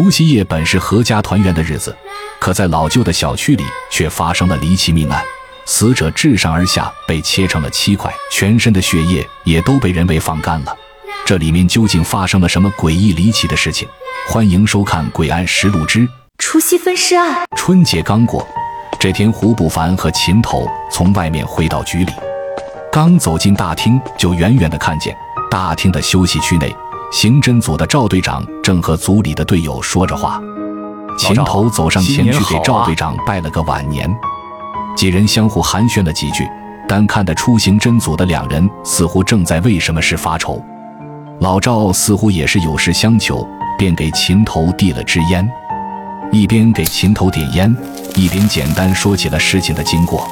除夕夜本是阖家团圆的日子，可在老旧的小区里却发生了离奇命案，死者自上而下被切成了七块，全身的血液也都被人为放干了。这里面究竟发生了什么诡异离奇的事情？欢迎收看《诡案实录之除夕分尸案》。春节刚过，这天胡不凡和秦头从外面回到局里，刚走进大厅，就远远的看见大厅的休息区内，刑侦组的赵队长正和组里的队友说着话。秦头走上前去给赵队长拜了个晚年，几人相互寒暄了几句，但看得出刑侦组的两人似乎正在为什么事发愁。老赵似乎也是有事相求，便给秦头递了支烟，一边给秦头点烟，一边简单说起了事情的经过。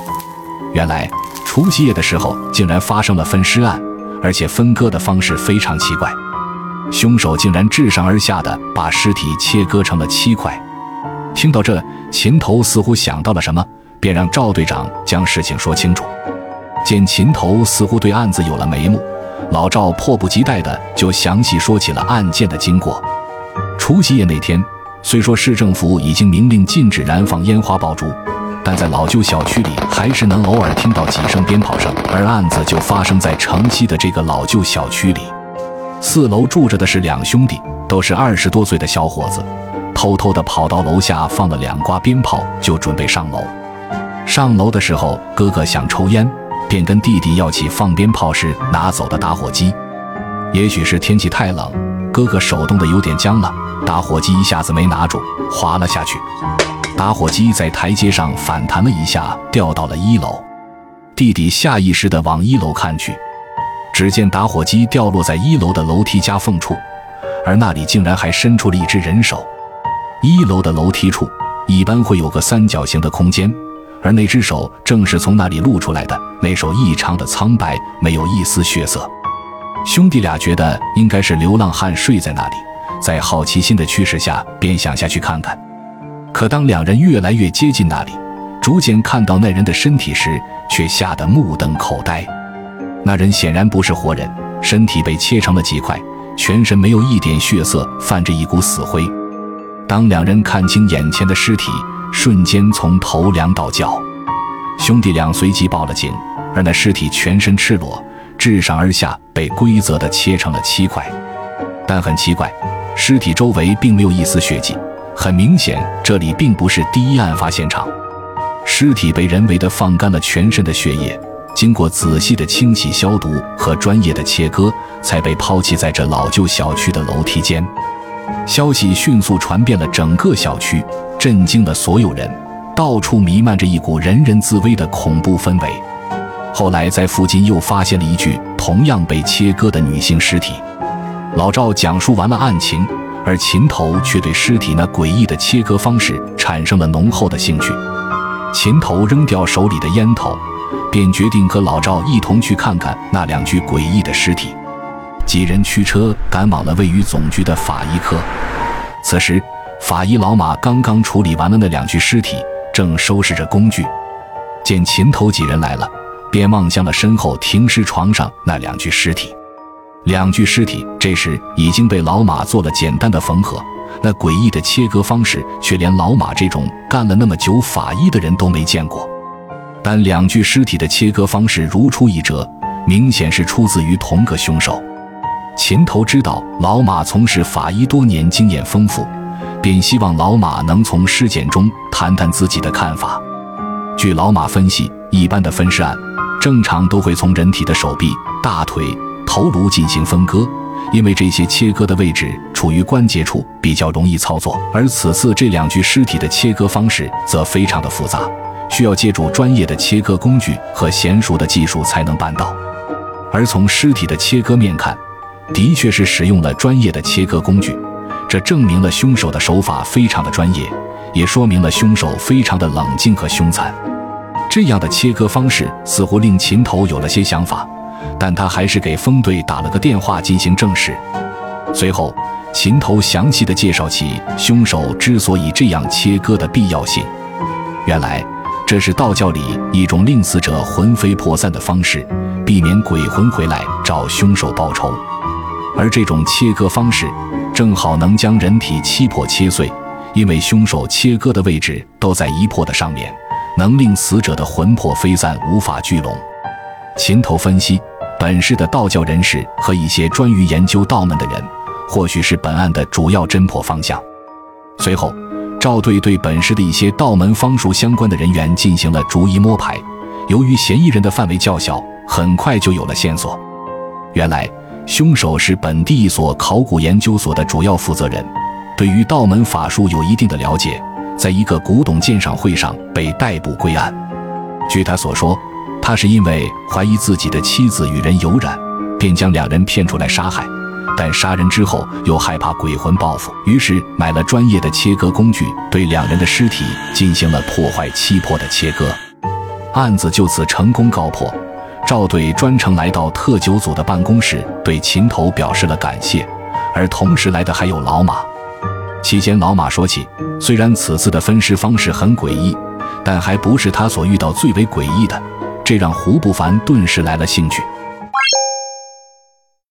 原来除夕夜的时候，竟然发生了分尸案，而且分割的方式非常奇怪，凶手竟然自上而下的把尸体切割成了七块。听到这，秦头似乎想到了什么，便让赵队长将事情说清楚。见秦头似乎对案子有了眉目。老赵迫不及待的就详细说起了案件的经过。除夕夜那天，虽说市政府已经明令禁止燃放烟花爆竹，但在老旧小区里还是能偶尔听到几声鞭炮声。而案子就发生在城西的这个老旧小区里，四楼住着的是两兄弟，都是二十多岁的小伙子，偷偷地跑到楼下放了两挂鞭炮，就准备上楼。上楼的时候，哥哥想抽烟。便跟弟弟要起放鞭炮时拿走的打火机，也许是天气太冷，哥哥手冻得有点僵了，打火机一下子没拿住，滑了下去。打火机在台阶上反弹了一下，掉到了一楼。弟弟下意识地往一楼看去，只见打火机掉落在一楼的楼梯夹缝处，而那里竟然还伸出了一只人手。一楼的楼梯处一般会有个三角形的空间。而那只手正是从那里露出来的，那手异常的苍白，没有一丝血色。兄弟俩觉得应该是流浪汉睡在那里，在好奇心的驱使下，便想下去看看。可当两人越来越接近那里，逐渐看到那人的身体时，却吓得目瞪口呆。那人显然不是活人，身体被切成了几块，全身没有一点血色，泛着一股死灰。当两人看清眼前的尸体，瞬间从头凉到脚，兄弟俩随即报了警。而那尸体全身赤裸，自上而下被规则的切成了七块。但很奇怪，尸体周围并没有一丝血迹，很明显这里并不是第一案发现场。尸体被人为的放干了全身的血液，经过仔细的清洗消毒和专业的切割，才被抛弃在这老旧小区的楼梯间。消息迅速传遍了整个小区。震惊了所有人，到处弥漫着一股人人自危的恐怖氛围。后来在附近又发现了一具同样被切割的女性尸体。老赵讲述完了案情，而秦头却对尸体那诡异的切割方式产生了浓厚的兴趣。秦头扔掉手里的烟头，便决定和老赵一同去看看那两具诡异的尸体。几人驱车赶往了位于总局的法医科。此时。法医老马刚刚处理完了那两具尸体，正收拾着工具，见秦头几人来了，便望向了身后停尸床上那两具尸体。两具尸体这时已经被老马做了简单的缝合，那诡异的切割方式却连老马这种干了那么久法医的人都没见过。但两具尸体的切割方式如出一辙，明显是出自于同个凶手。秦头知道老马从事法医多年，经验丰富。便希望老马能从尸检中谈谈自己的看法。据老马分析，一般的分尸案正常都会从人体的手臂、大腿、头颅进行分割，因为这些切割的位置处于关节处，比较容易操作。而此次这两具尸体的切割方式则非常的复杂，需要借助专业的切割工具和娴熟的技术才能办到。而从尸体的切割面看，的确是使用了专业的切割工具。这证明了凶手的手法非常的专业，也说明了凶手非常的冷静和凶残。这样的切割方式似乎令秦头有了些想法，但他还是给风队打了个电话进行证实。随后，秦头详细的介绍起凶手之所以这样切割的必要性。原来，这是道教里一种令死者魂飞魄散的方式，避免鬼魂回来找凶手报仇。而这种切割方式。正好能将人体七魄切碎，因为凶手切割的位置都在一魄的上面，能令死者的魂魄飞散，无法聚拢。琴头分析，本市的道教人士和一些专于研究道门的人，或许是本案的主要侦破方向。随后，赵队对本市的一些道门方术相关的人员进行了逐一摸排。由于嫌疑人的范围较小，很快就有了线索。原来。凶手是本地一所考古研究所的主要负责人，对于道门法术有一定的了解，在一个古董鉴赏会上被逮捕归案。据他所说，他是因为怀疑自己的妻子与人有染，便将两人骗出来杀害，但杀人之后又害怕鬼魂报复，于是买了专业的切割工具，对两人的尸体进行了破坏七魄的切割，案子就此成功告破。赵队专程来到特九组的办公室，对秦头表示了感谢，而同时来的还有老马。期间，老马说起，虽然此次的分尸方式很诡异，但还不是他所遇到最为诡异的，这让胡不凡顿时来了兴趣。